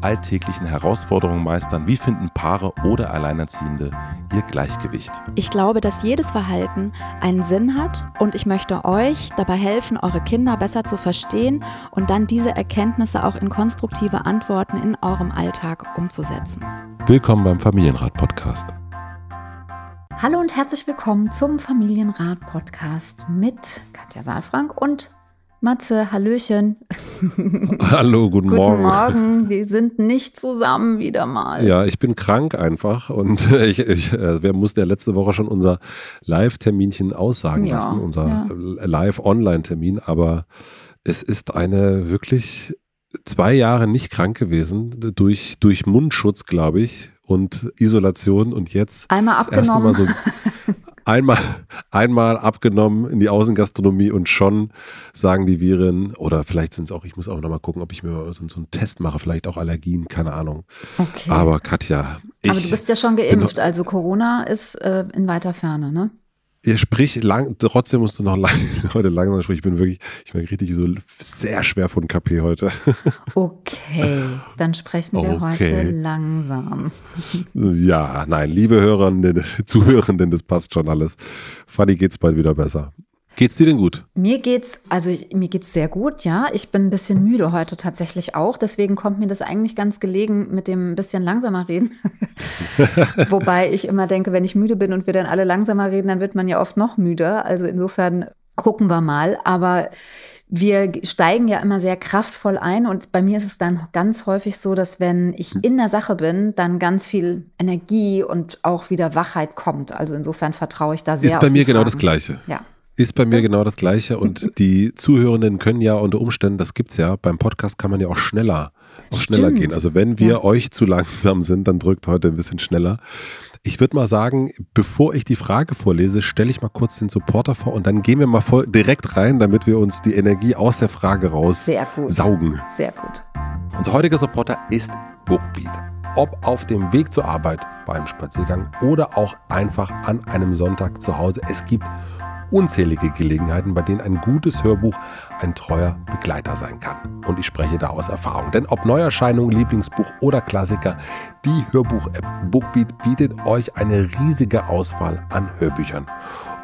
alltäglichen Herausforderungen meistern? Wie finden Paare oder Alleinerziehende ihr Gleichgewicht? Ich glaube, dass jedes Verhalten einen Sinn hat und ich möchte euch dabei helfen, eure Kinder besser zu verstehen und dann diese Erkenntnisse auch in konstruktive Antworten in eurem Alltag umzusetzen. Willkommen beim Familienrat Podcast. Hallo und herzlich willkommen zum Familienrat Podcast mit Katja Saalfrank und Matze, Hallöchen. Hallo, guten, guten Morgen. Morgen. Wir sind nicht zusammen wieder mal. Ja, ich bin krank einfach und ich, ich, äh, wir mussten ja letzte Woche schon unser Live-Terminchen aussagen Ja, lassen, unser ja. Live-Online-Termin, aber es ist eine wirklich zwei Jahre nicht krank gewesen, durch, durch Mundschutz, glaube ich, und Isolation und jetzt Einmal das erste abgenommen. Mal so einmal, einmal abgenommen in die Außengastronomie und schon sagen die Viren, oder vielleicht sind es auch, ich muss auch nochmal gucken, ob ich mir mal so, so einen Test mache, vielleicht auch Allergien, keine Ahnung. Okay. Aber Katja, ich, Aber du bist ja schon geimpft, also Corona ist äh, in weiter Ferne, ne? Ihr sprich lang, trotzdem musst du noch lang, heute langsam sprechen. Ich bin wirklich, ich bin richtig so sehr schwer von KP heute. Okay, dann sprechen wir Okay. heute langsam. ja, nein, liebe Hörerinnen, Zuhörenden, das passt schon alles. Fanny geht's bald wieder besser. Geht's dir denn gut? Mir geht's, also ich, mir geht's sehr gut, ja. Ich bin ein bisschen müde heute tatsächlich auch. Deswegen kommt mir das eigentlich ganz gelegen mit dem ein bisschen langsamer reden. Wobei ich immer denke, wenn ich müde bin und wir dann alle langsamer reden, dann wird man ja oft noch müder. Also insofern gucken wir mal. Aber wir steigen ja immer sehr kraftvoll ein und bei mir ist es dann ganz häufig so, dass wenn ich in der Sache bin, dann ganz viel Energie und auch wieder Wachheit kommt. Also insofern vertraue ich da sehr Ist bei mir die genau Fragen. das Gleiche. Ja. Ist bei mir genau das Gleiche und die Zuhörenden können ja unter Umständen, das gibt's ja, beim Podcast kann man ja auch schneller, auch schneller Stimmt. gehen. Also wenn wir Ja. euch zu langsam sind, dann drückt heute ein bisschen schneller. Ich würde mal sagen, bevor ich die Frage vorlese, stelle ich mal kurz den Supporter vor und dann gehen wir mal voll direkt rein, damit wir uns die Energie aus der Frage raus Sehr gut. saugen. Sehr gut. Unser heutiger Supporter ist Bookbeat. Ob auf dem Weg zur Arbeit, beim Spaziergang oder auch einfach an einem Sonntag zu Hause. Es gibt unzählige Gelegenheiten, bei denen ein gutes Hörbuch ein treuer Begleiter sein kann. Und ich spreche da aus Erfahrung. Denn ob Neuerscheinung, Lieblingsbuch oder Klassiker, die Hörbuch-App Bookbeat bietet euch eine riesige Auswahl an Hörbüchern.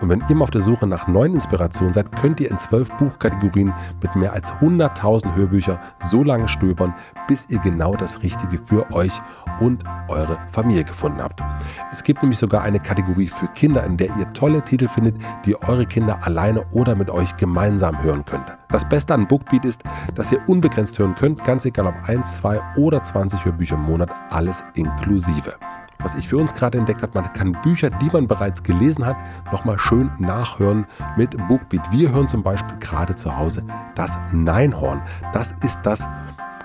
Und wenn ihr mal auf der Suche nach neuen Inspirationen seid, könnt ihr in zwölf Buchkategorien mit mehr als 100.000 Hörbüchern so lange stöbern, bis ihr genau das Richtige für euch und eure Familie gefunden habt. Es gibt nämlich sogar eine Kategorie für Kinder, in der ihr tolle Titel findet, die eure Kinder alleine oder mit euch gemeinsam hören könnt. Das Beste an Bookbeat ist, dass ihr unbegrenzt hören könnt, ganz egal ob 1, 2 oder 20 Hörbücher im Monat, alles inklusive. Was ich für uns gerade entdeckt habe, man kann Bücher, die man bereits gelesen hat, nochmal schön nachhören mit Bookbeat. Wir hören zum Beispiel gerade zu Hause das Neinhorn. Das ist das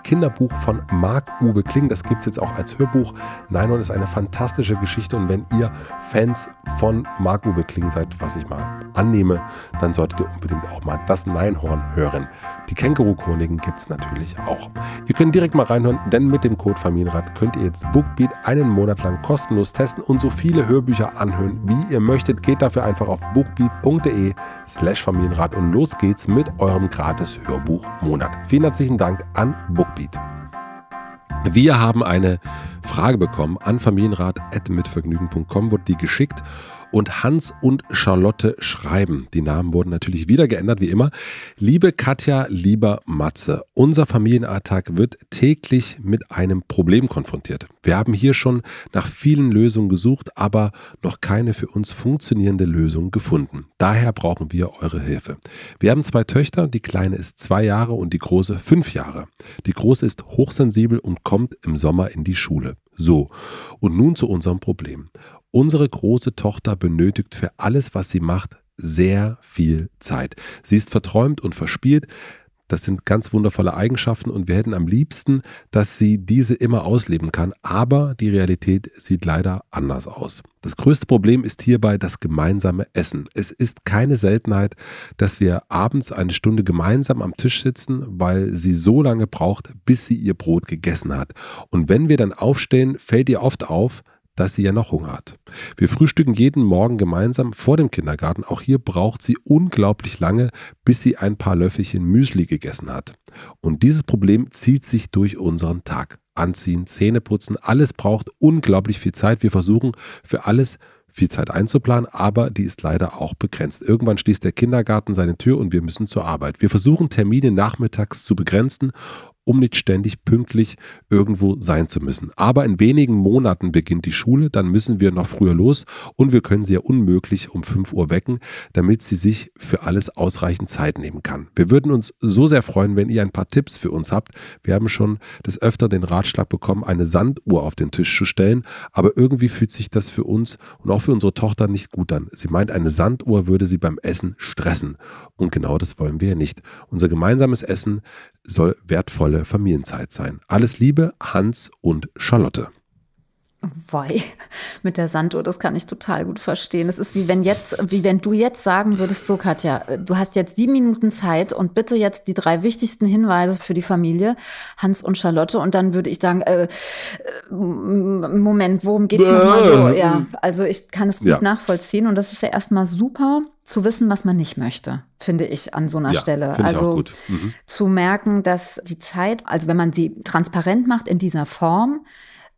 Kinderbuch von Marc-Uwe Kling. Das gibt es jetzt auch als Hörbuch. Neinhorn ist eine fantastische Geschichte und wenn ihr Fans von Marc-Uwe Kling seid, was ich mal annehme, dann solltet ihr unbedingt auch mal das Neinhorn hören. Die Känguru-Chroniken gibt es natürlich auch. Ihr könnt direkt mal reinhören, denn mit dem Code Familienrat könnt ihr jetzt Bookbeat einen Monat lang kostenlos testen und so viele Hörbücher anhören, wie ihr möchtet. Geht dafür einfach auf bookbeat.de slash Familienrat und los geht's mit eurem gratis Hörbuch-Monat. Vielen herzlichen Dank an Bookbeat. Wir haben eine Frage bekommen an familienrat.mitvergnügen.com, wurde die geschickt und Hans und Charlotte schreiben. Die Namen wurden natürlich wieder geändert, wie immer. Liebe Katja, lieber Matze, unser Familienalltag wird täglich mit einem Problem konfrontiert. Wir haben hier schon nach vielen Lösungen gesucht, aber noch keine für uns funktionierende Lösung gefunden. Daher brauchen wir eure Hilfe. Wir haben zwei Töchter, die kleine ist zwei Jahre und die große fünf Jahre. Die große ist hochsensibel und kommt im Sommer in die Schule. So, und nun zu unserem Problem. Unsere große Tochter benötigt für alles, was sie macht, sehr viel Zeit. Sie ist verträumt und verspielt. Das sind ganz wundervolle Eigenschaften und wir hätten am liebsten, dass sie diese immer ausleben kann. Aber die Realität sieht leider anders aus. Das größte Problem ist hierbei das gemeinsame Essen. Es ist keine Seltenheit, dass wir abends eine Stunde gemeinsam am Tisch sitzen, weil sie so lange braucht, bis sie ihr Brot gegessen hat. Und wenn wir dann aufstehen, fällt ihr oft auf, dass sie ja noch Hunger hat. Wir frühstücken jeden Morgen gemeinsam vor dem Kindergarten. Auch hier braucht sie unglaublich lange, bis sie ein paar Löffelchen Müsli gegessen hat. Und dieses Problem zieht sich durch unseren Tag. Anziehen, Zähne putzen, alles braucht unglaublich viel Zeit. Wir versuchen für alles viel Zeit einzuplanen, aber die ist leider auch begrenzt. Irgendwann schließt der Kindergarten seine Tür und wir müssen zur Arbeit. Wir versuchen Termine nachmittags zu begrenzen um nicht ständig pünktlich irgendwo sein zu müssen. Aber in wenigen Monaten beginnt die Schule, dann müssen wir noch früher los und wir können sie ja unmöglich um 5 Uhr wecken, damit sie sich für alles ausreichend Zeit nehmen kann. Wir würden uns so sehr freuen, wenn ihr ein paar Tipps für uns habt. Wir haben schon des Öfter den Ratschlag bekommen, eine Sanduhr auf den Tisch zu stellen, aber irgendwie fühlt sich das für uns und auch für unsere Tochter nicht gut an. Sie meint, eine Sanduhr würde sie beim Essen stressen. Und genau das wollen wir nicht. Unser gemeinsames Essen soll wertvolle Familienzeit sein. Alles Liebe, Hans und Charlotte. Woi, mit der Sanduhr, das kann ich total gut verstehen. Es ist wie wenn jetzt, wie wenn du jetzt sagen würdest, so Katja, du hast jetzt sieben Minuten Zeit und bitte jetzt die drei wichtigsten Hinweise für die Familie, Hans und Charlotte. Und dann würde ich sagen, äh, äh Moment, worum geht's nochmal so? Ja, also ich kann es gut ja. nachvollziehen und das ist ja erstmal super zu wissen, was man nicht möchte, finde ich an so einer ja, Stelle. Also mhm. zu merken, dass die Zeit, also wenn man sie transparent macht in dieser Form,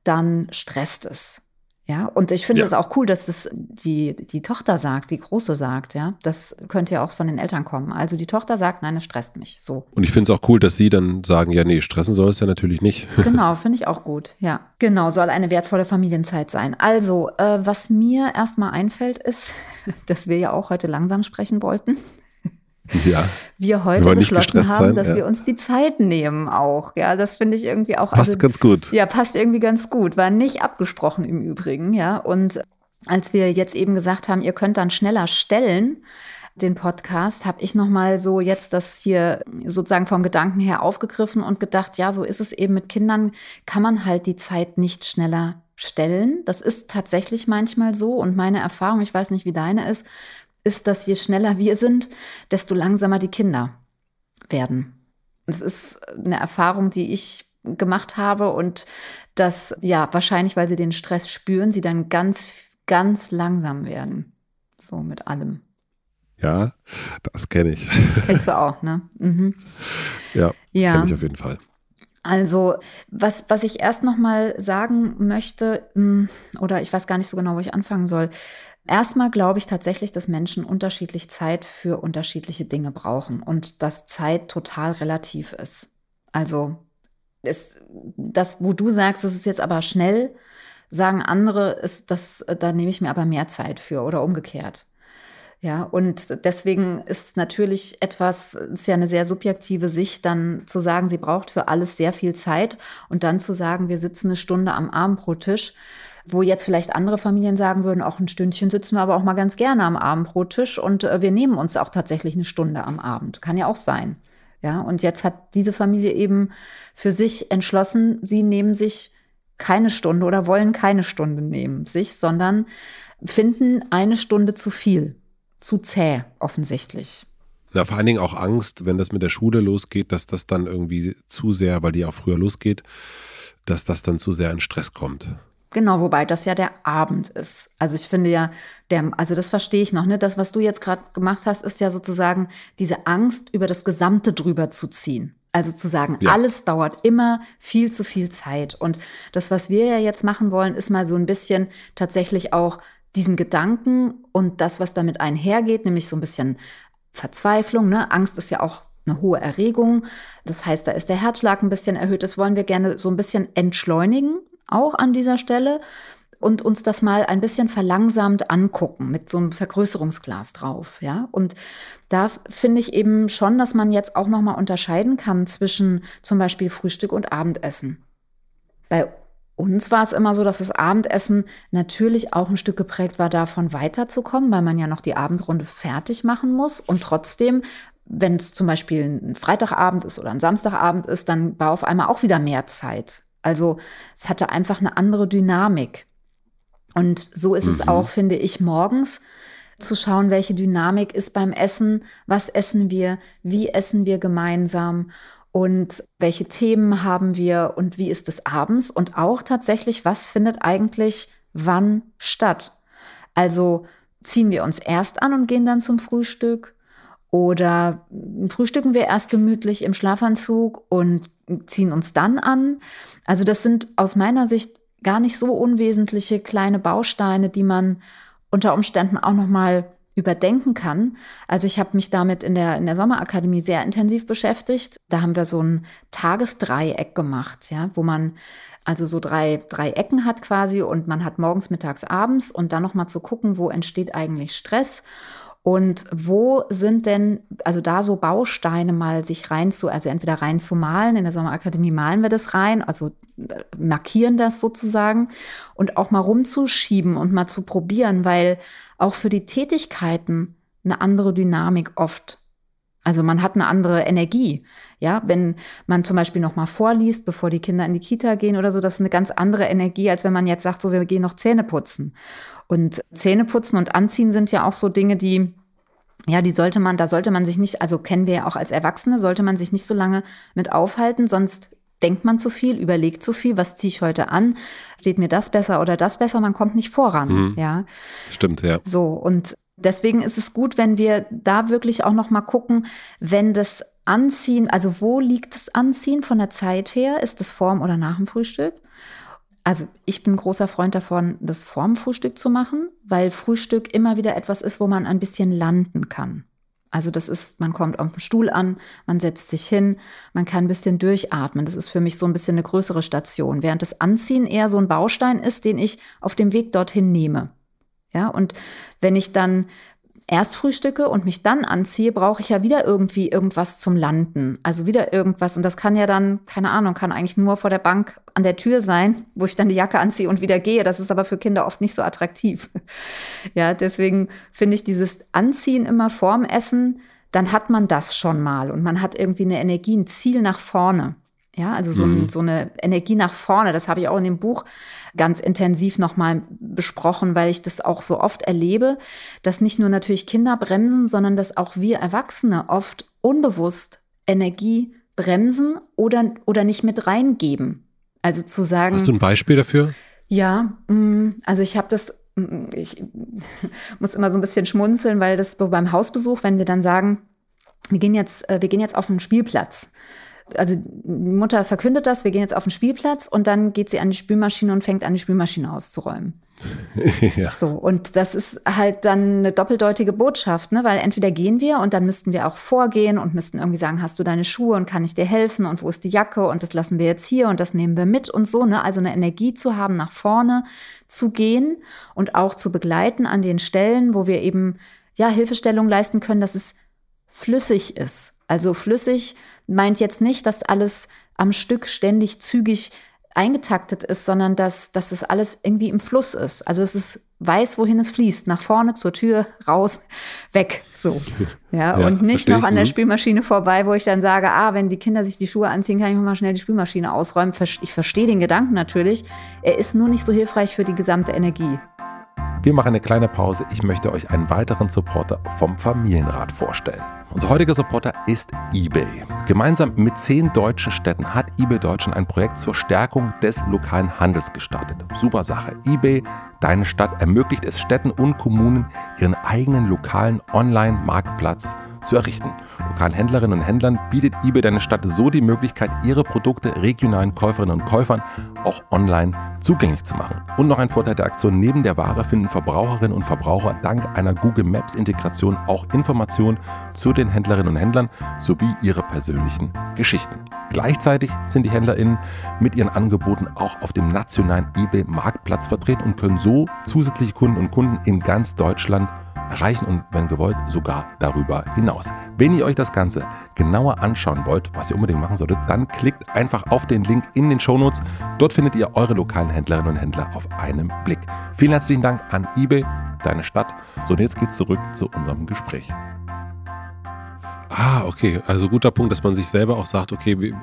dann stresst es. Ja, und ich finde es ja. auch cool, dass das die, die Tochter sagt, die Große sagt, ja. Das könnte ja auch von den Eltern kommen. Also die Tochter sagt, nein, es stresst mich. So. Und ich finde es auch cool, dass sie dann sagen, ja, nee, stressen soll es ja natürlich nicht. Genau, finde ich auch gut. Ja. Genau, soll eine wertvolle Familienzeit sein. Also, äh, was mir erstmal einfällt, ist, dass wir ja auch heute langsam sprechen wollten ja. wir heute wir beschlossen haben, sein, dass ja. wir uns die Zeit nehmen auch. Ja, das finde ich irgendwie auch. Passt also, ganz gut. Ja, passt irgendwie ganz gut. War nicht abgesprochen im Übrigen, ja. Und als wir jetzt eben gesagt haben, ihr könnt dann schneller stellen, den Podcast, habe ich nochmal so jetzt das hier sozusagen vom Gedanken her aufgegriffen und gedacht, ja, so ist es eben mit Kindern, kann man halt die Zeit nicht schneller stellen. Das ist tatsächlich manchmal so und meine Erfahrung, ich weiß nicht, wie deine ist, ist, dass je schneller wir sind, desto langsamer die Kinder werden. Das ist eine Erfahrung, die ich gemacht habe und dass, ja, wahrscheinlich, weil sie den Stress spüren, sie dann ganz, ganz langsam werden. So mit allem. Ja, das kenne ich. Kennst du auch, ne? Mhm. Ja, ja. kenne ich auf jeden Fall. Also, was, was ich erst noch mal sagen möchte, hm, oder ich weiß gar nicht so genau, wo ich anfangen soll. Erstmal glaube ich tatsächlich, dass Menschen unterschiedlich Zeit für unterschiedliche Dinge brauchen und dass Zeit total relativ ist. Also ist das, wo du sagst, es ist jetzt aber schnell, sagen andere, ist das, da nehme ich mir aber mehr Zeit für oder umgekehrt. Ja, und deswegen ist natürlich etwas, ist ja eine sehr subjektive Sicht, dann zu sagen, sie braucht für alles sehr viel Zeit und dann zu sagen, wir sitzen eine Stunde am Abendbrottisch, wo jetzt vielleicht andere Familien sagen würden, auch ein Stündchen sitzen wir aber auch mal ganz gerne am Abendbrottisch und äh, wir nehmen uns auch tatsächlich eine Stunde am Abend. Kann ja auch sein. Ja, und jetzt hat diese Familie eben für sich entschlossen, sie nehmen sich keine Stunde oder wollen keine Stunde nehmen sich, sondern finden eine Stunde zu viel, zu zäh offensichtlich. Ja, vor allen Dingen auch Angst, wenn das mit der Schule losgeht, dass das dann irgendwie zu sehr, weil die auch früher losgeht, dass das dann zu sehr in Stress kommt. Genau, wobei das ja der Abend ist. Also ich finde ja, der, also das verstehe ich noch, ne? Das, was du jetzt gerade gemacht hast, ist ja sozusagen diese Angst, über das Gesamte drüber zu ziehen. Also zu sagen, ja. alles dauert immer viel zu viel Zeit. Und das, was wir ja jetzt machen wollen, ist mal so ein bisschen tatsächlich auch diesen Gedanken und das, was damit einhergeht, nämlich so ein bisschen Verzweiflung. Ne? Angst ist ja auch eine hohe Erregung. Das heißt, da ist der Herzschlag ein bisschen erhöht. Das wollen wir gerne so ein bisschen entschleunigen auch an dieser Stelle und uns das mal ein bisschen verlangsamt angucken mit so einem Vergrößerungsglas drauf, ja? Und da finde ich eben schon, dass man jetzt auch noch mal unterscheiden kann zwischen zum Beispiel Frühstück und Abendessen. Bei uns war es immer so, dass das Abendessen natürlich auch ein Stück geprägt war, davon weiterzukommen, weil man ja noch die Abendrunde fertig machen muss. Und trotzdem, wenn es zum Beispiel ein Freitagabend ist oder ein Samstagabend ist, dann war auf einmal auch wieder mehr Zeit. Also es hatte einfach eine andere Dynamik. Und so ist mhm. es auch, finde ich, morgens zu schauen, welche Dynamik ist beim Essen, was essen wir, wie essen wir gemeinsam und welche Themen haben wir und wie ist es abends und auch tatsächlich, was findet eigentlich wann statt. Also ziehen wir uns erst an und gehen dann zum Frühstück oder frühstücken wir erst gemütlich im Schlafanzug und ziehen uns dann an. Also das sind aus meiner Sicht gar nicht so unwesentliche kleine Bausteine, die man unter Umständen auch noch mal überdenken kann. Also ich habe mich damit in der, in der Sommerakademie sehr intensiv beschäftigt. Da haben wir so ein Tagesdreieck gemacht, ja, wo man also so drei, drei Ecken hat quasi und man hat morgens, mittags, abends und dann nochmal zu gucken, wo entsteht eigentlich Stress und wo sind denn, also da so Bausteine mal sich rein zu, also entweder rein zu malen, in der Sommerakademie malen wir das rein, also äh, markieren das sozusagen und auch mal rumzuschieben und mal zu probieren, weil auch für die Tätigkeiten eine andere Dynamik oft also man hat eine andere Energie. Ja, wenn man zum Beispiel noch mal vorliest, bevor die Kinder in die Kita gehen oder so, das ist eine ganz andere Energie, als wenn man jetzt sagt, so wir gehen noch Zähne putzen. Und Zähne putzen und Anziehen sind ja auch so Dinge, die ja, die sollte man, da sollte man sich nicht, also kennen wir ja auch als Erwachsene, sollte man sich nicht so lange mit aufhalten, sonst denkt man zu viel, überlegt zu viel, was ziehe ich heute an? Steht mir das besser oder das besser? Man kommt nicht voran, mhm. ja. Stimmt, ja. So, und deswegen ist es gut, wenn wir da wirklich auch noch mal gucken, wenn das Anziehen, also wo liegt das Anziehen von der Zeit her? Ist es vorm oder nach dem Frühstück? Also ich bin großer Freund davon, das vorm Frühstück zu machen, weil Frühstück immer wieder etwas ist, wo man ein bisschen landen kann. Also das ist, man kommt auf den Stuhl an, man setzt sich hin, man kann ein bisschen durchatmen. Das ist für mich so ein bisschen eine größere Station, während das Anziehen eher so ein Baustein ist, den ich auf dem Weg dorthin nehme. Ja, und wenn ich dann erst frühstücke und mich dann anziehe, brauche ich ja wieder irgendwie irgendwas zum Landen. Also wieder irgendwas. Und das kann ja dann, keine Ahnung, kann eigentlich nur vor der Bank an der Tür sein, wo ich dann die Jacke anziehe und wieder gehe. Das ist aber für Kinder oft nicht so attraktiv. Ja, deswegen finde ich dieses Anziehen immer vorm Essen, dann hat man das schon mal und man hat irgendwie eine Energie, ein Ziel nach vorne. Ja, also so, mhm. so eine Energie nach vorne, das habe ich auch in dem Buch ganz intensiv nochmal besprochen, weil ich das auch so oft erlebe, dass nicht nur natürlich Kinder bremsen, sondern dass auch wir Erwachsene oft unbewusst Energie bremsen oder, oder nicht mit reingeben. Also zu sagen. Hast du ein Beispiel dafür? Ja, mm, also ich habe das, mm, ich muss immer so ein bisschen schmunzeln, weil das beim Hausbesuch, wenn wir dann sagen, wir gehen jetzt, äh, wir gehen jetzt auf den Spielplatz also die Mutter verkündet das, wir gehen jetzt auf den Spielplatz und dann geht sie an die Spülmaschine und fängt an, die Spülmaschine auszuräumen. ja. So, und das ist halt dann eine doppeldeutige Botschaft, ne? weil entweder gehen wir und dann müssten wir auch vorgehen und müssten irgendwie sagen, hast du deine Schuhe und kann ich dir helfen und wo ist die Jacke und das lassen wir jetzt hier und das nehmen wir mit und so, ne? Also eine Energie zu haben, nach vorne zu gehen und auch zu begleiten an den Stellen, wo wir eben ja Hilfestellung leisten können, dass es flüssig ist. Also flüssig meint jetzt nicht, dass alles am Stück ständig zügig eingetaktet ist, sondern dass, dass es alles irgendwie im Fluss ist. Also es ist weiß, wohin es fließt, nach vorne, zur Tür, raus, weg, so. Ja, ja und nicht noch an der mhm. Spülmaschine vorbei, wo ich dann sage, ah, wenn die Kinder sich die Schuhe anziehen, kann ich mal schnell die Spülmaschine ausräumen. Ich verstehe den Gedanken natürlich. Er ist nur nicht so hilfreich für die gesamte Energie. Wir machen eine kleine Pause. Ich möchte euch einen weiteren Supporter vom Familienrat vorstellen. Unser heutiger Supporter ist eBay. Gemeinsam mit zehn deutschen Städten hat eBay Deutschland ein Projekt zur Stärkung des lokalen Handels gestartet. Super Sache. eBay, deine Stadt, ermöglicht es Städten und Kommunen, ihren eigenen lokalen Online-Marktplatz zu errichten. Lokalen Händlerinnen und Händlern bietet eBay deine Stadt so die Möglichkeit, ihre Produkte regionalen Käuferinnen und Käufern auch online zugänglich zu machen. Und noch ein Vorteil der Aktion, neben der Ware finden Verbraucherinnen und Verbraucher dank einer Google Maps Integration auch Informationen zu den Händlerinnen und Händlern sowie ihre persönlichen Geschichten. Gleichzeitig sind die HändlerInnen mit ihren Angeboten auch auf dem nationalen eBay-Marktplatz vertreten und können so zusätzliche Kunden und Kunden in ganz Deutschland erreichen und wenn gewollt sogar darüber hinaus. Wenn ihr euch das Ganze genauer anschauen wollt, was ihr unbedingt machen solltet, dann klickt einfach auf den Link in den Shownotes. Dort findet ihr eure lokalen Händlerinnen und Händler auf einen Blick. Vielen herzlichen Dank an eBay, deine Stadt. So, und jetzt geht's zurück zu unserem Gespräch. Ah, okay. Also guter Punkt, dass man sich selber auch sagt, okay,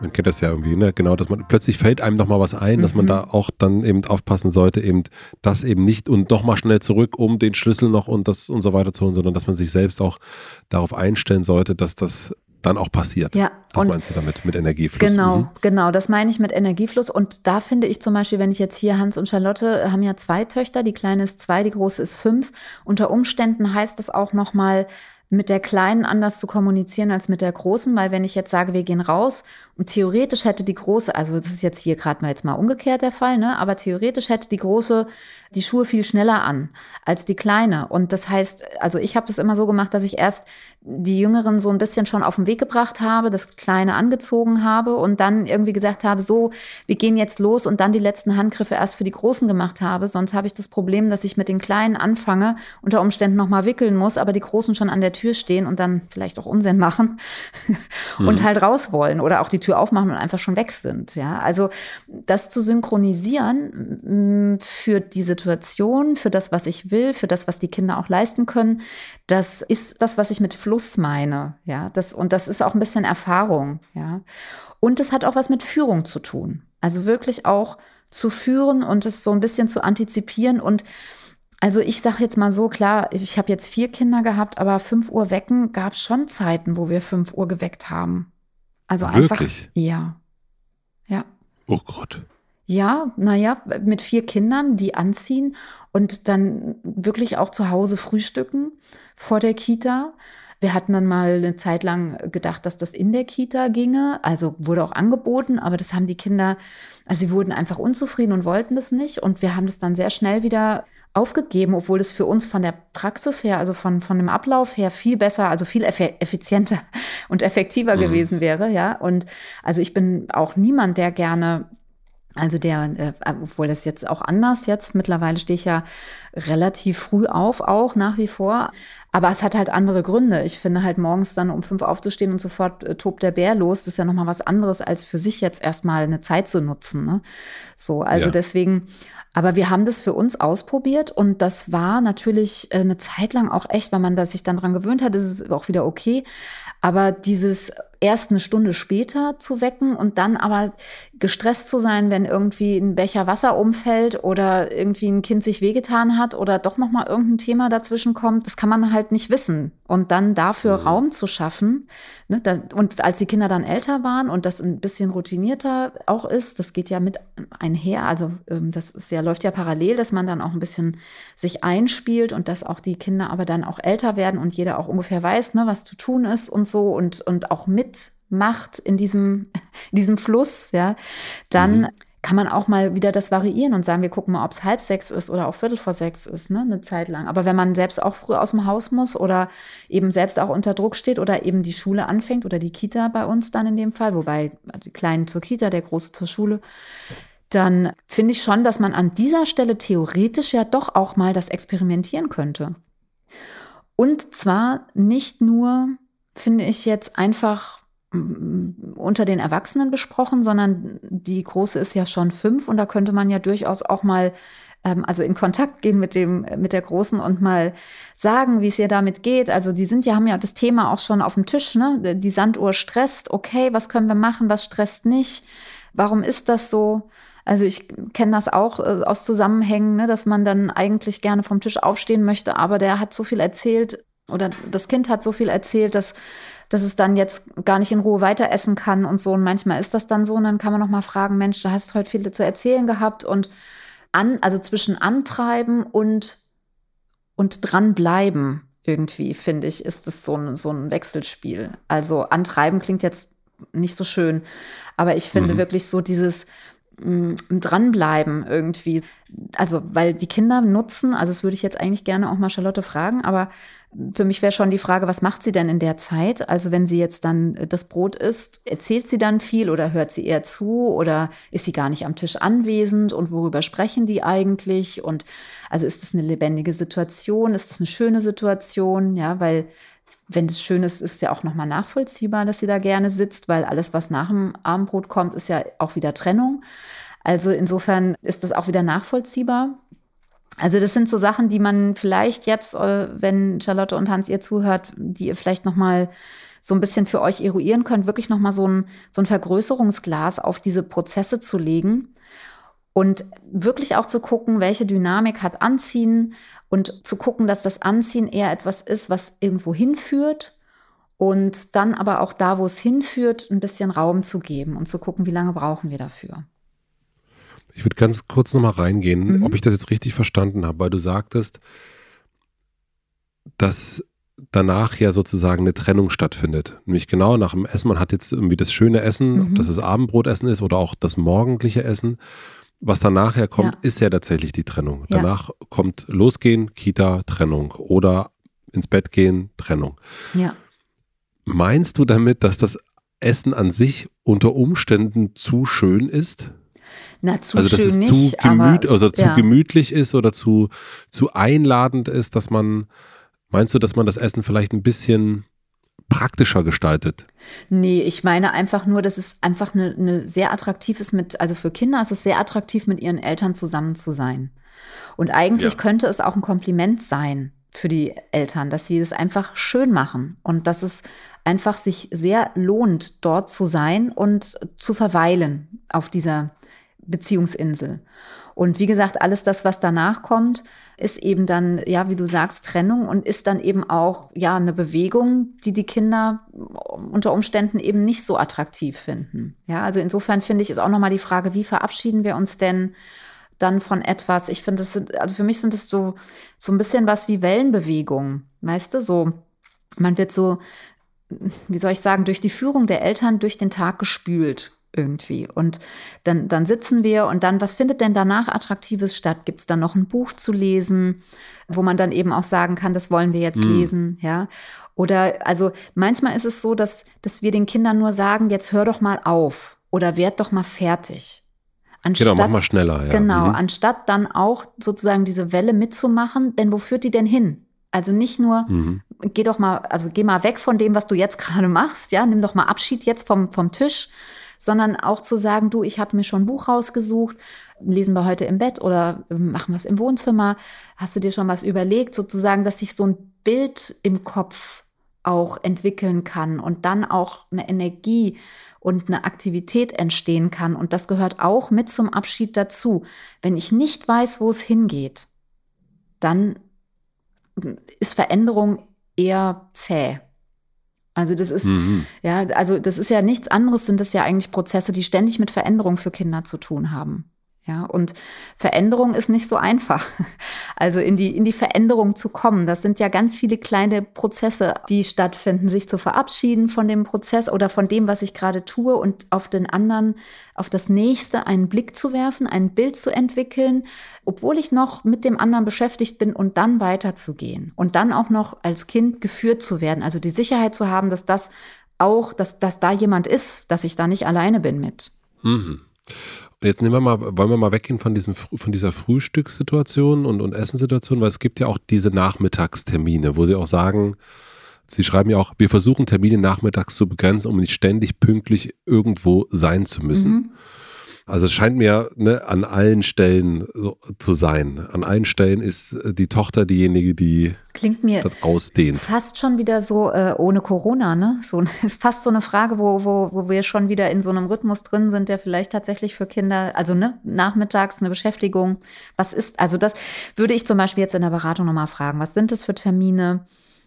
man kennt das ja irgendwie, ne? Genau, dass man plötzlich fällt einem noch mal was ein, mhm. dass man mhm. da auch dann eben aufpassen sollte, eben das eben nicht und noch mal schnell zurück, um den Schlüssel noch und das und so weiter zu holen, sondern dass man sich selbst auch darauf einstellen sollte, dass das dann auch passiert. Ja, das und meinst du damit mit Energiefluss? Genau, mhm. genau, das meine ich mit Energiefluss. Und da finde ich zum Beispiel, wenn ich jetzt hier Hans und Charlotte haben ja zwei Töchter, die kleine ist zwei, die große ist fünf. Unter Umständen heißt das auch noch mal mit der Kleinen anders zu kommunizieren als mit der Großen, weil wenn ich jetzt sage, wir gehen raus und theoretisch hätte die Große, also das ist jetzt hier gerade mal jetzt mal umgekehrt der Fall, ne, aber theoretisch hätte die Große die Schuhe viel schneller an als die Kleine. Und das heißt, also ich habe das immer so gemacht, dass ich erst die Jüngeren so ein bisschen schon auf den Weg gebracht habe, das Kleine angezogen habe und dann irgendwie gesagt habe, so, wir gehen jetzt los und dann die letzten Handgriffe erst für die Großen gemacht habe. Sonst habe ich das Problem, dass ich mit den Kleinen anfange, unter Umständen nochmal wickeln muss, aber die Großen schon an der Tür stehen und dann vielleicht auch Unsinn machen und mhm. halt raus wollen oder auch die Tür aufmachen und einfach schon weg sind. Ja, also das zu synchronisieren für die Situation, für das, was ich will, für das, was die Kinder auch leisten können, das ist das, was ich mit Fluss meine. Ja, das, und das ist auch ein bisschen Erfahrung. Ja, und es hat auch was mit Führung zu tun. Also wirklich auch zu führen und es so ein bisschen zu antizipieren und also ich sage jetzt mal so, klar, ich habe jetzt vier Kinder gehabt, aber fünf Uhr wecken gab es schon Zeiten, wo wir fünf Uhr geweckt haben. Also Wirklich? einfach. Ja. Ja. Oh Gott. Ja, naja, mit vier Kindern, die anziehen und dann wirklich auch zu Hause frühstücken vor der Kita. Wir hatten dann mal eine Zeit lang gedacht, dass das in der Kita ginge. Also wurde auch angeboten, aber das haben die Kinder, also sie wurden einfach unzufrieden und wollten das nicht. Und wir haben das dann sehr schnell wieder aufgegeben, obwohl es für uns von der Praxis her, also von, von dem Ablauf her viel besser, also viel effizienter und effektiver mhm. gewesen wäre, ja. Und also ich bin auch niemand, der gerne also der, äh, obwohl das jetzt auch anders jetzt, mittlerweile stehe ich ja relativ früh auf, auch nach wie vor. Aber es hat halt andere Gründe. Ich finde halt morgens dann um fünf aufzustehen und sofort äh, tobt der Bär los, das ist ja nochmal was anderes, als für sich jetzt erstmal eine Zeit zu nutzen. Ne? So, also ja. deswegen, aber wir haben das für uns ausprobiert und das war natürlich äh, eine Zeit lang auch echt, weil man das sich dann dran gewöhnt hat, ist es auch wieder okay. Aber dieses erst eine Stunde später zu wecken und dann aber gestresst zu sein, wenn irgendwie ein Becher Wasser umfällt oder irgendwie ein Kind sich wehgetan hat oder doch noch mal irgendein Thema dazwischen kommt, das kann man halt nicht wissen. Und dann dafür mhm. Raum zu schaffen. Ne, da, und als die Kinder dann älter waren und das ein bisschen routinierter auch ist, das geht ja mit einher. Also ähm, das ist ja läuft ja parallel, dass man dann auch ein bisschen sich einspielt und dass auch die Kinder aber dann auch älter werden und jeder auch ungefähr weiß, ne, was zu tun ist und so und und auch mitmacht in diesem in diesem Fluss, ja, dann mhm kann man auch mal wieder das variieren und sagen, wir gucken mal, ob es halb sechs ist oder auch viertel vor sechs ist, ne, eine Zeit lang. Aber wenn man selbst auch früh aus dem Haus muss oder eben selbst auch unter Druck steht oder eben die Schule anfängt oder die Kita bei uns dann in dem Fall, wobei die Kleinen zur Kita, der Große zur Schule, dann finde ich schon, dass man an dieser Stelle theoretisch ja doch auch mal das experimentieren könnte. Und zwar nicht nur, finde ich jetzt einfach unter den Erwachsenen besprochen, sondern die große ist ja schon fünf und da könnte man ja durchaus auch mal ähm, also in Kontakt gehen mit dem mit der großen und mal sagen, wie es ihr damit geht. Also die sind ja haben ja das Thema auch schon auf dem Tisch, ne? Die Sanduhr stresst. Okay, was können wir machen? Was stresst nicht? Warum ist das so? Also ich kenne das auch äh, aus Zusammenhängen, ne, dass man dann eigentlich gerne vom Tisch aufstehen möchte, aber der hat so viel erzählt oder das Kind hat so viel erzählt, dass dass es dann jetzt gar nicht in Ruhe weiter essen kann und so. Und manchmal ist das dann so. Und dann kann man noch mal fragen, Mensch, du hast heute viel zu erzählen gehabt und an, also zwischen antreiben und, und dranbleiben irgendwie, finde ich, ist es so ein, so ein Wechselspiel. Also antreiben klingt jetzt nicht so schön, aber ich finde mhm. wirklich so dieses, mm, dranbleiben irgendwie. Also, weil die Kinder nutzen, also das würde ich jetzt eigentlich gerne auch mal Charlotte fragen, aber für mich wäre schon die Frage, was macht sie denn in der Zeit? Also wenn sie jetzt dann äh, das Brot isst, erzählt sie dann viel oder hört sie eher zu oder ist sie gar nicht am Tisch anwesend und worüber sprechen die eigentlich? Und also ist das eine lebendige Situation? Ist das eine schöne Situation? Ja, weil wenn das schön ist, ist ja auch nochmal nachvollziehbar, dass sie da gerne sitzt, weil alles, was nach dem Abendbrot kommt, ist ja auch wieder Trennung. Also insofern ist das auch wieder nachvollziehbar. Also das sind so Sachen, die man vielleicht jetzt, äh, wenn Charlotte und Hans ihr zuhört, die ihr vielleicht noch mal so ein bisschen für euch eruieren könnt, wirklich noch mal so ein, so ein Vergrößerungsglas auf diese Prozesse zu legen und wirklich auch zu gucken, welche Dynamik hat Anziehen und zu gucken, dass das Anziehen eher etwas ist, was irgendwo hinführt und dann aber auch da, wo es hinführt, ein bisschen Raum zu geben und zu gucken, wie lange brauchen wir dafür. Ich würde ganz kurz nochmal reingehen, mhm. ob ich das jetzt richtig verstanden habe, weil du sagtest, dass danach ja sozusagen eine Trennung stattfindet. Nämlich genau nach dem Essen. Man hat jetzt irgendwie das schöne Essen, mhm. ob das das Abendbrotessen ist oder auch das morgendliche Essen. Was danach herkommt, ja. ist ja tatsächlich die Trennung. Ja. Danach kommt Losgehen, Kita, Trennung oder ins Bett gehen, Trennung. Ja. Meinst du damit, dass das Essen an sich unter Umständen zu schön ist? Na, zu also, dass schön es nicht, zu, gemüt, aber, also zu ja. gemütlich ist oder zu, zu einladend ist, dass man, meinst du, dass man das Essen vielleicht ein bisschen praktischer gestaltet? Nee, ich meine einfach nur, dass es einfach eine, eine sehr attraktiv ist mit, also für Kinder ist es sehr attraktiv, mit ihren Eltern zusammen zu sein. Und eigentlich ja. könnte es auch ein Kompliment sein für die Eltern, dass sie es einfach schön machen und dass es einfach sich sehr lohnt, dort zu sein und zu verweilen auf dieser Beziehungsinsel. Und wie gesagt, alles das, was danach kommt, ist eben dann, ja, wie du sagst, Trennung und ist dann eben auch, ja, eine Bewegung, die die Kinder unter Umständen eben nicht so attraktiv finden. Ja, also insofern finde ich, ist auch nochmal die Frage, wie verabschieden wir uns denn dann von etwas? Ich finde, das sind, also für mich sind es so, so ein bisschen was wie Wellenbewegungen, weißt du, so, man wird so, wie soll ich sagen, durch die Führung der Eltern durch den Tag gespült irgendwie. Und dann, dann sitzen wir und dann, was findet denn danach Attraktives statt? Gibt es dann noch ein Buch zu lesen, wo man dann eben auch sagen kann, das wollen wir jetzt mhm. lesen, ja? Oder also manchmal ist es so, dass, dass wir den Kindern nur sagen, jetzt hör doch mal auf oder werd doch mal fertig. Anstatt, genau, mach mal schneller. Ja. Genau, mhm. anstatt dann auch sozusagen diese Welle mitzumachen, denn wo führt die denn hin? Also nicht nur, mhm. geh doch mal, also geh mal weg von dem, was du jetzt gerade machst, ja, nimm doch mal Abschied jetzt vom, vom Tisch, sondern auch zu sagen, du, ich habe mir schon ein Buch rausgesucht, lesen wir heute im Bett oder ähm, machen wir es im Wohnzimmer, hast du dir schon was überlegt, sozusagen, dass sich so ein Bild im Kopf auch entwickeln kann und dann auch eine Energie und eine Aktivität entstehen kann. Und das gehört auch mit zum Abschied dazu. Wenn ich nicht weiß, wo es hingeht, dann ist Veränderung eher zäh. Also das ist, mhm. ja, also das ist ja nichts anderes, sind das ja eigentlich Prozesse, die ständig mit Veränderung für Kinder zu tun haben. Ja, und Veränderung ist nicht so einfach. Also in die, in die Veränderung zu kommen, das sind ja ganz viele kleine Prozesse, die stattfinden, sich zu verabschieden von dem Prozess oder von dem, was ich gerade tue und auf den anderen, auf das nächste einen Blick zu werfen, ein Bild zu entwickeln, obwohl ich noch mit dem anderen beschäftigt bin und dann weiterzugehen und dann auch noch als Kind geführt zu werden. Also die Sicherheit zu haben, dass das auch, dass, dass da jemand ist, dass ich da nicht alleine bin mit. Mhm. Jetzt nehmen wir mal, wollen wir mal weggehen von diesem, von dieser Frühstückssituation und, und Essenssituation, weil es gibt ja auch diese Nachmittagstermine, wo sie auch sagen, sie schreiben ja auch, wir versuchen Termine nachmittags zu begrenzen, um nicht ständig pünktlich irgendwo sein zu müssen. Mhm. Also es scheint mir ne, an allen Stellen so zu sein. An allen Stellen ist äh, die Tochter diejenige, die Klingt mir das ausdehnt. Fast schon wieder so äh, ohne Corona, ne? So ist fast so eine Frage, wo, wo, wo wir schon wieder in so einem Rhythmus drin sind, der vielleicht tatsächlich für Kinder, also ne, nachmittags eine Beschäftigung. Was ist, also das würde ich zum Beispiel jetzt in der Beratung nochmal fragen. Was sind das für Termine?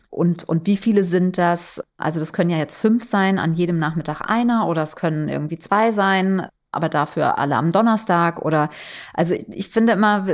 Und, und wie viele sind das? Also das können ja jetzt fünf sein, an jedem Nachmittag einer oder es können irgendwie zwei sein. Aber dafür alle am Donnerstag oder also ich finde immer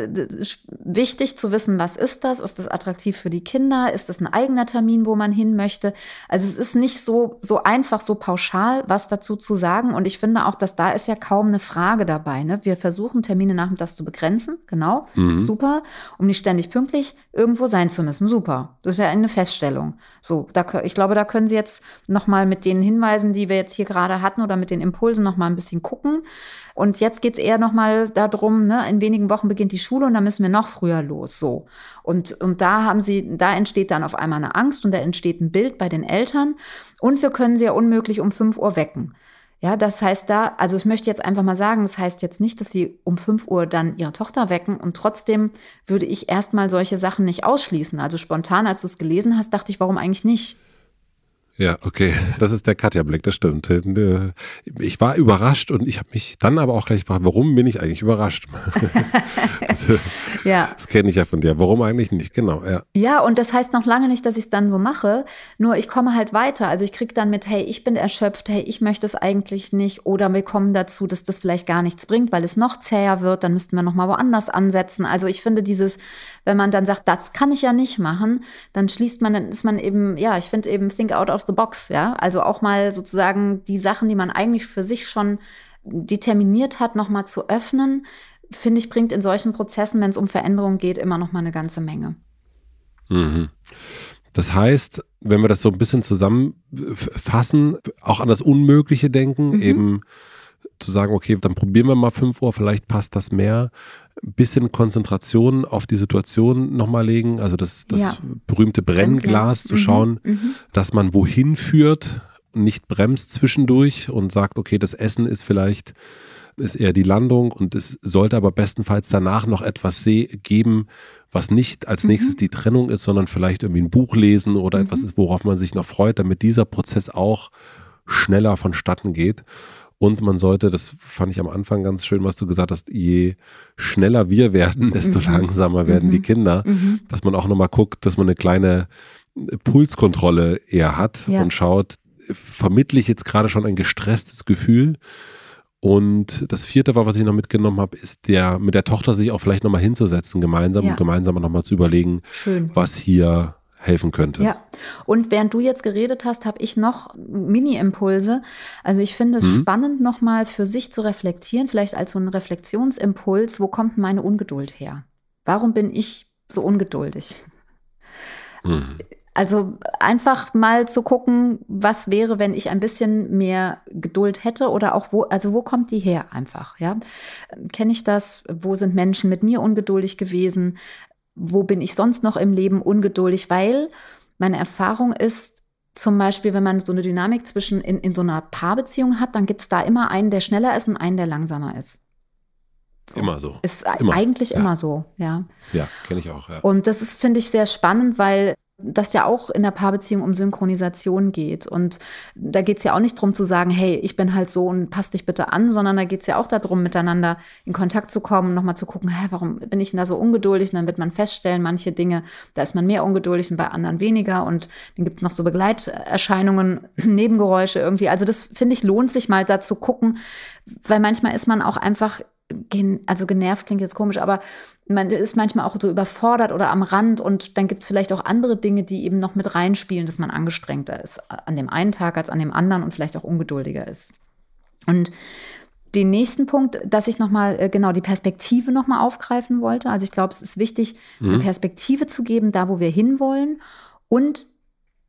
wichtig zu wissen, was ist das? Ist das attraktiv für die Kinder? Ist das ein eigener Termin, wo man hin möchte? Also es ist nicht so so einfach, so pauschal was dazu zu sagen und ich finde auch, dass da ist ja kaum eine Frage dabei. Ne? Wir versuchen Termine nachmittags zu begrenzen, genau, mhm. super, um nicht ständig pünktlich irgendwo sein zu müssen, super. Das ist ja eine Feststellung. So, da, ich glaube, da können Sie jetzt noch mal mit den Hinweisen, die wir jetzt hier gerade hatten oder mit den Impulsen noch mal ein bisschen gucken und jetzt geht es eher nochmal darum, ne, in wenigen Wochen beginnt die Schule und da müssen wir noch früher los. So. Und, und da haben sie, da entsteht dann auf einmal eine Angst und da entsteht ein Bild bei den Eltern. Und wir können sie ja unmöglich um 5 Uhr wecken. Ja, das heißt da, also ich möchte jetzt einfach mal sagen, das heißt jetzt nicht, dass sie um 5 Uhr dann ihre Tochter wecken und trotzdem würde ich erstmal solche Sachen nicht ausschließen. Also spontan, als du es gelesen hast, dachte ich, warum eigentlich nicht? Ja, okay. Das ist der Katja-Blick, das stimmt. Ich war überrascht und ich habe mich dann aber auch gleich gefragt, warum bin ich eigentlich überrascht? das, ja. Das kenne ich ja von dir. Warum eigentlich nicht? Genau, ja. Ja, und das heißt noch lange nicht, dass ich es dann so mache. Nur ich komme halt weiter. Also ich kriege dann mit, hey, ich bin erschöpft, hey, ich möchte es eigentlich nicht. Oder wir kommen dazu, dass das vielleicht gar nichts bringt, weil es noch zäher wird. Dann müssten wir nochmal woanders ansetzen. Also ich finde dieses, wenn man dann sagt, das kann ich ja nicht machen, dann schließt man, dann ist man eben, ja, ich finde eben think out of the box, ja. Also auch mal sozusagen die Sachen, die man eigentlich für sich schon determiniert hat, nochmal zu öffnen, finde ich, bringt in solchen Prozessen, wenn es um Veränderungen geht, immer noch mal eine ganze Menge. Mhm. Das heißt, wenn wir das so ein bisschen zusammenfassen, auch an das Unmögliche denken, mhm. eben zu sagen, okay, dann probieren wir mal 5 Uhr, vielleicht passt das mehr. Ein bisschen Konzentration auf die Situation nochmal legen, also das, das ja. berühmte Brennglas, Brennglas. zu mhm. schauen, mhm. dass man wohin führt, nicht bremst zwischendurch und sagt, okay, das Essen ist vielleicht ist eher die Landung und es sollte aber bestenfalls danach noch etwas geben, was nicht als mhm. nächstes die Trennung ist, sondern vielleicht irgendwie ein Buch lesen oder mhm. etwas ist, worauf man sich noch freut, damit dieser Prozess auch schneller vonstatten geht. Und man sollte, das fand ich am Anfang ganz schön, was du gesagt hast, je schneller wir werden, desto mhm. langsamer werden mhm. die Kinder. Mhm. Dass man auch nochmal guckt, dass man eine kleine Pulskontrolle eher hat ja. und schaut, vermittle ich jetzt gerade schon ein gestresstes Gefühl. Und das vierte war, was ich noch mitgenommen habe, ist der, mit der Tochter sich auch vielleicht nochmal hinzusetzen, gemeinsam ja. und gemeinsam nochmal zu überlegen, Schön. was hier helfen könnte. Ja, und während du jetzt geredet hast, habe ich noch Mini-Impulse. Also ich finde es mhm. spannend, nochmal für sich zu reflektieren, vielleicht als so ein Reflexionsimpuls, wo kommt meine Ungeduld her? Warum bin ich so ungeduldig? Mhm. Also einfach mal zu gucken, was wäre, wenn ich ein bisschen mehr Geduld hätte oder auch wo, also wo kommt die her einfach, ja? Kenne ich das? Wo sind Menschen mit mir ungeduldig gewesen? Wo bin ich sonst noch im Leben ungeduldig, weil meine Erfahrung ist, zum Beispiel, wenn man so eine Dynamik zwischen in, in so einer Paarbeziehung hat, dann gibt es da immer einen, der schneller ist und einen, der langsamer ist. So. Immer so. Ist, ist immer. eigentlich ja. immer so, ja. Ja, kenne ich auch. Ja. Und das ist, finde ich, sehr spannend, weil das ja auch in der Paarbeziehung um Synchronisation geht. Und da geht es ja auch nicht darum zu sagen, hey, ich bin halt so und passt dich bitte an, sondern da geht es ja auch darum, miteinander in Kontakt zu kommen, nochmal zu gucken, hä, warum bin ich denn da so ungeduldig? Und dann wird man feststellen, manche Dinge, da ist man mehr ungeduldig und bei anderen weniger. Und dann gibt es noch so Begleiterscheinungen, Nebengeräusche irgendwie. Also das finde ich, lohnt sich mal da zu gucken, weil manchmal ist man auch einfach also genervt klingt jetzt komisch, aber man ist manchmal auch so überfordert oder am Rand und dann gibt es vielleicht auch andere Dinge, die eben noch mit reinspielen, dass man angestrengter ist an dem einen Tag als an dem anderen und vielleicht auch ungeduldiger ist. Und den nächsten Punkt, dass ich nochmal äh, genau die Perspektive nochmal aufgreifen wollte. Also ich glaube, es ist wichtig, mhm. eine Perspektive zu geben, da wo wir hinwollen und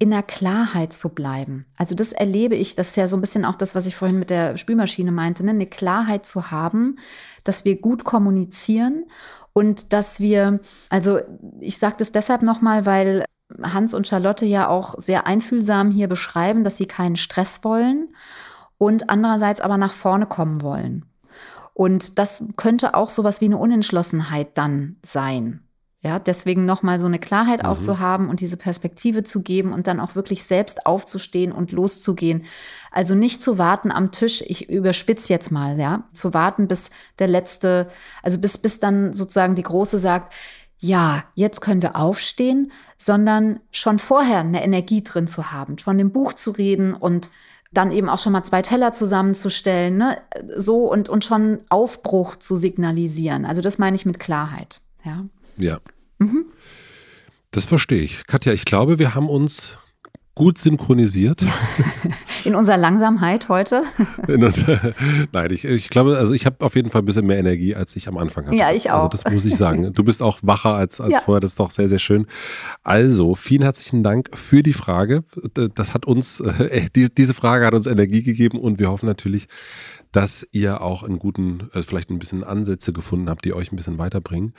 in der Klarheit zu bleiben. Also das erlebe ich, das ist ja so ein bisschen auch das, was ich vorhin mit der Spülmaschine meinte, ne? eine Klarheit zu haben, dass wir gut kommunizieren und dass wir, also ich sage das deshalb nochmal, weil Hans und Charlotte ja auch sehr einfühlsam hier beschreiben, dass sie keinen Stress wollen und andererseits aber nach vorne kommen wollen. Und das könnte auch sowas wie eine Unentschlossenheit dann sein. Ja, deswegen nochmal so eine Klarheit mhm. auch zu haben und diese Perspektive zu geben und dann auch wirklich selbst aufzustehen und loszugehen. Also nicht zu warten am Tisch, ich überspitze jetzt mal, ja, zu warten, bis der letzte, also bis, bis dann sozusagen die Große sagt, ja, jetzt können wir aufstehen, sondern schon vorher eine Energie drin zu haben, von dem Buch zu reden und dann eben auch schon mal zwei Teller zusammenzustellen, ne? so und, und schon Aufbruch zu signalisieren. Also das meine ich mit Klarheit. Ja. Ja. Mhm. Das verstehe ich. Katja, ich glaube, wir haben uns gut synchronisiert. In unserer Langsamkeit heute? Unser, nein, ich, ich glaube, also ich habe auf jeden Fall ein bisschen mehr Energie, als ich am Anfang hatte. Ja, ich also auch. Also das muss ich sagen. Du bist auch wacher als, als ja. vorher, das ist doch sehr, sehr schön. Also, vielen herzlichen Dank für die Frage. Das hat uns, äh, diese Frage hat uns Energie gegeben und wir hoffen natürlich, dass ihr auch einen guten, äh, vielleicht ein bisschen Ansätze gefunden habt, die euch ein bisschen weiterbringen.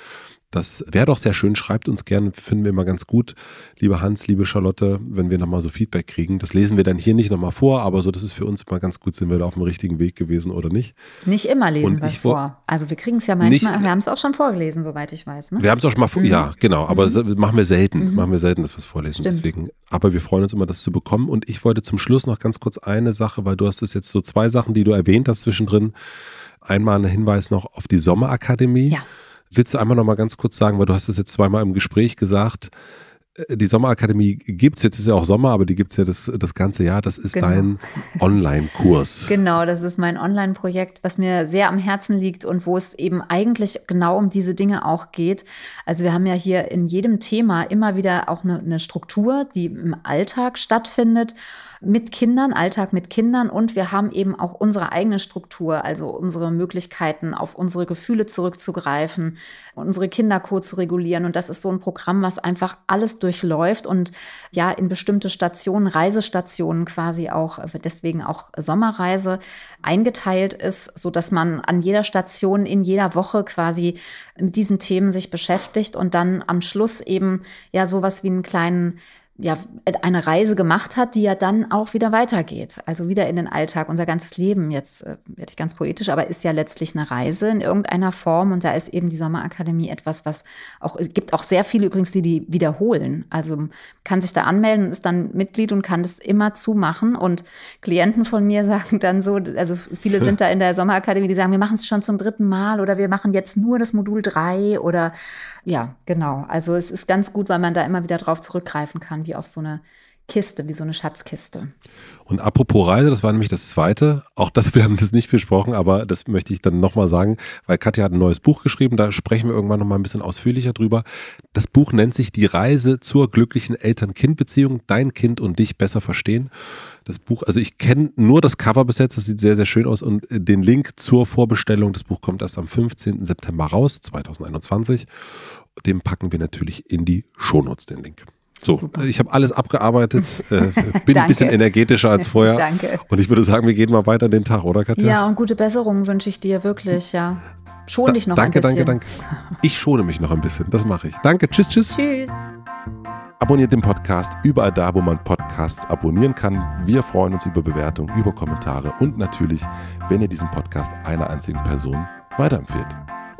Das wäre doch sehr schön. Schreibt uns gerne, finden wir immer ganz gut, lieber Hans, liebe Charlotte, wenn wir nochmal so Feedback kriegen. Das lesen wir dann hier nicht nochmal vor, aber so, das ist für uns immer ganz gut, sind wir da auf dem richtigen Weg gewesen oder nicht. Nicht immer lesen wir vor. Also wir kriegen es ja manchmal, nicht, wir haben es auch schon vorgelesen, soweit ich weiß. Ne? Wir haben es auch schon mal vor, mhm. ja, genau, aber mhm. machen wir selten, mhm. machen wir selten, dass wir es vorlesen. Stimmt. Deswegen, aber wir freuen uns immer, das zu bekommen. Und ich wollte zum Schluss noch ganz kurz eine Sache, weil du hast es jetzt so zwei Sachen, die du erwähnt hast zwischendrin. Einmal ein Hinweis noch auf die Sommerakademie. Ja Willst du einmal noch mal ganz kurz sagen, weil du hast es jetzt zweimal im Gespräch gesagt, äh, die Sommerakademie gibt es, jetzt ist ja auch Sommer, aber die gibt es ja das, das ganze Jahr. Das ist genau. dein Online-Kurs. Genau, das ist mein Online-Projekt, was mir sehr am Herzen liegt und wo es eben eigentlich genau um diese Dinge auch geht. Also wir haben ja hier in jedem Thema immer wieder auch eine, eine Struktur, die im Alltag stattfindet mit Kindern, Alltag mit Kindern und wir haben eben auch unsere eigene Struktur, also unsere Möglichkeiten, auf unsere Gefühle zurückzugreifen, unsere Kindercode zu regulieren. Und das ist so ein Programm, was einfach alles durchläuft und ja in bestimmte Stationen, Reisestationen quasi auch, deswegen auch Sommerreise eingeteilt ist, so dass man an jeder Station in jeder Woche quasi mit diesen Themen sich beschäftigt und dann am Schluss eben ja sowas wie einen kleinen ja, eine Reise gemacht hat, die ja dann auch wieder weitergeht. Also wieder in den Alltag, unser ganzes Leben. Jetzt äh, werde ich ganz poetisch, aber ist ja letztlich eine Reise in irgendeiner Form. Und da ist eben die Sommerakademie etwas, was auch, es gibt auch sehr viele übrigens, die die wiederholen. Also kann sich da anmelden, ist dann Mitglied und kann das immer zumachen. Und Klienten von mir sagen dann so, also viele sind da in der Sommerakademie, die sagen, wir machen es schon zum dritten Mal oder wir machen jetzt nur das Modul drei oder ja, genau. Also es ist ganz gut, weil man da immer wieder drauf zurückgreifen kann, wie auf so eine Kiste, wie so eine Schatzkiste. Und apropos Reise, das war nämlich das zweite. Auch das, wir haben das nicht besprochen, aber das möchte ich dann nochmal sagen, weil Katja hat ein neues Buch geschrieben, da sprechen wir irgendwann nochmal ein bisschen ausführlicher drüber. Das Buch nennt sich Die Reise zur glücklichen Eltern-Kind-Beziehung, dein Kind und dich besser verstehen. Das Buch, also ich kenne nur das Cover bis jetzt, das sieht sehr, sehr schön aus und den Link zur Vorbestellung, das Buch kommt erst am 15. September raus, 2021. Den packen wir natürlich in die Shownotes, den Link. So, Super. ich habe alles abgearbeitet, äh, bin ein bisschen energetischer als vorher. Danke. Und ich würde sagen, wir gehen mal weiter den Tag, oder Katja? Ja, und gute Besserung wünsche ich dir wirklich, ja. Schone dich noch danke, ein bisschen. Danke, danke, danke. Ich schone mich noch ein bisschen, das mache ich. Danke, tschüss, tschüss. Tschüss. Abonniert den Podcast überall da, wo man Podcasts abonnieren kann. Wir freuen uns über Bewertungen, über Kommentare und natürlich, wenn ihr diesen Podcast einer einzigen Person weiterempfehlt.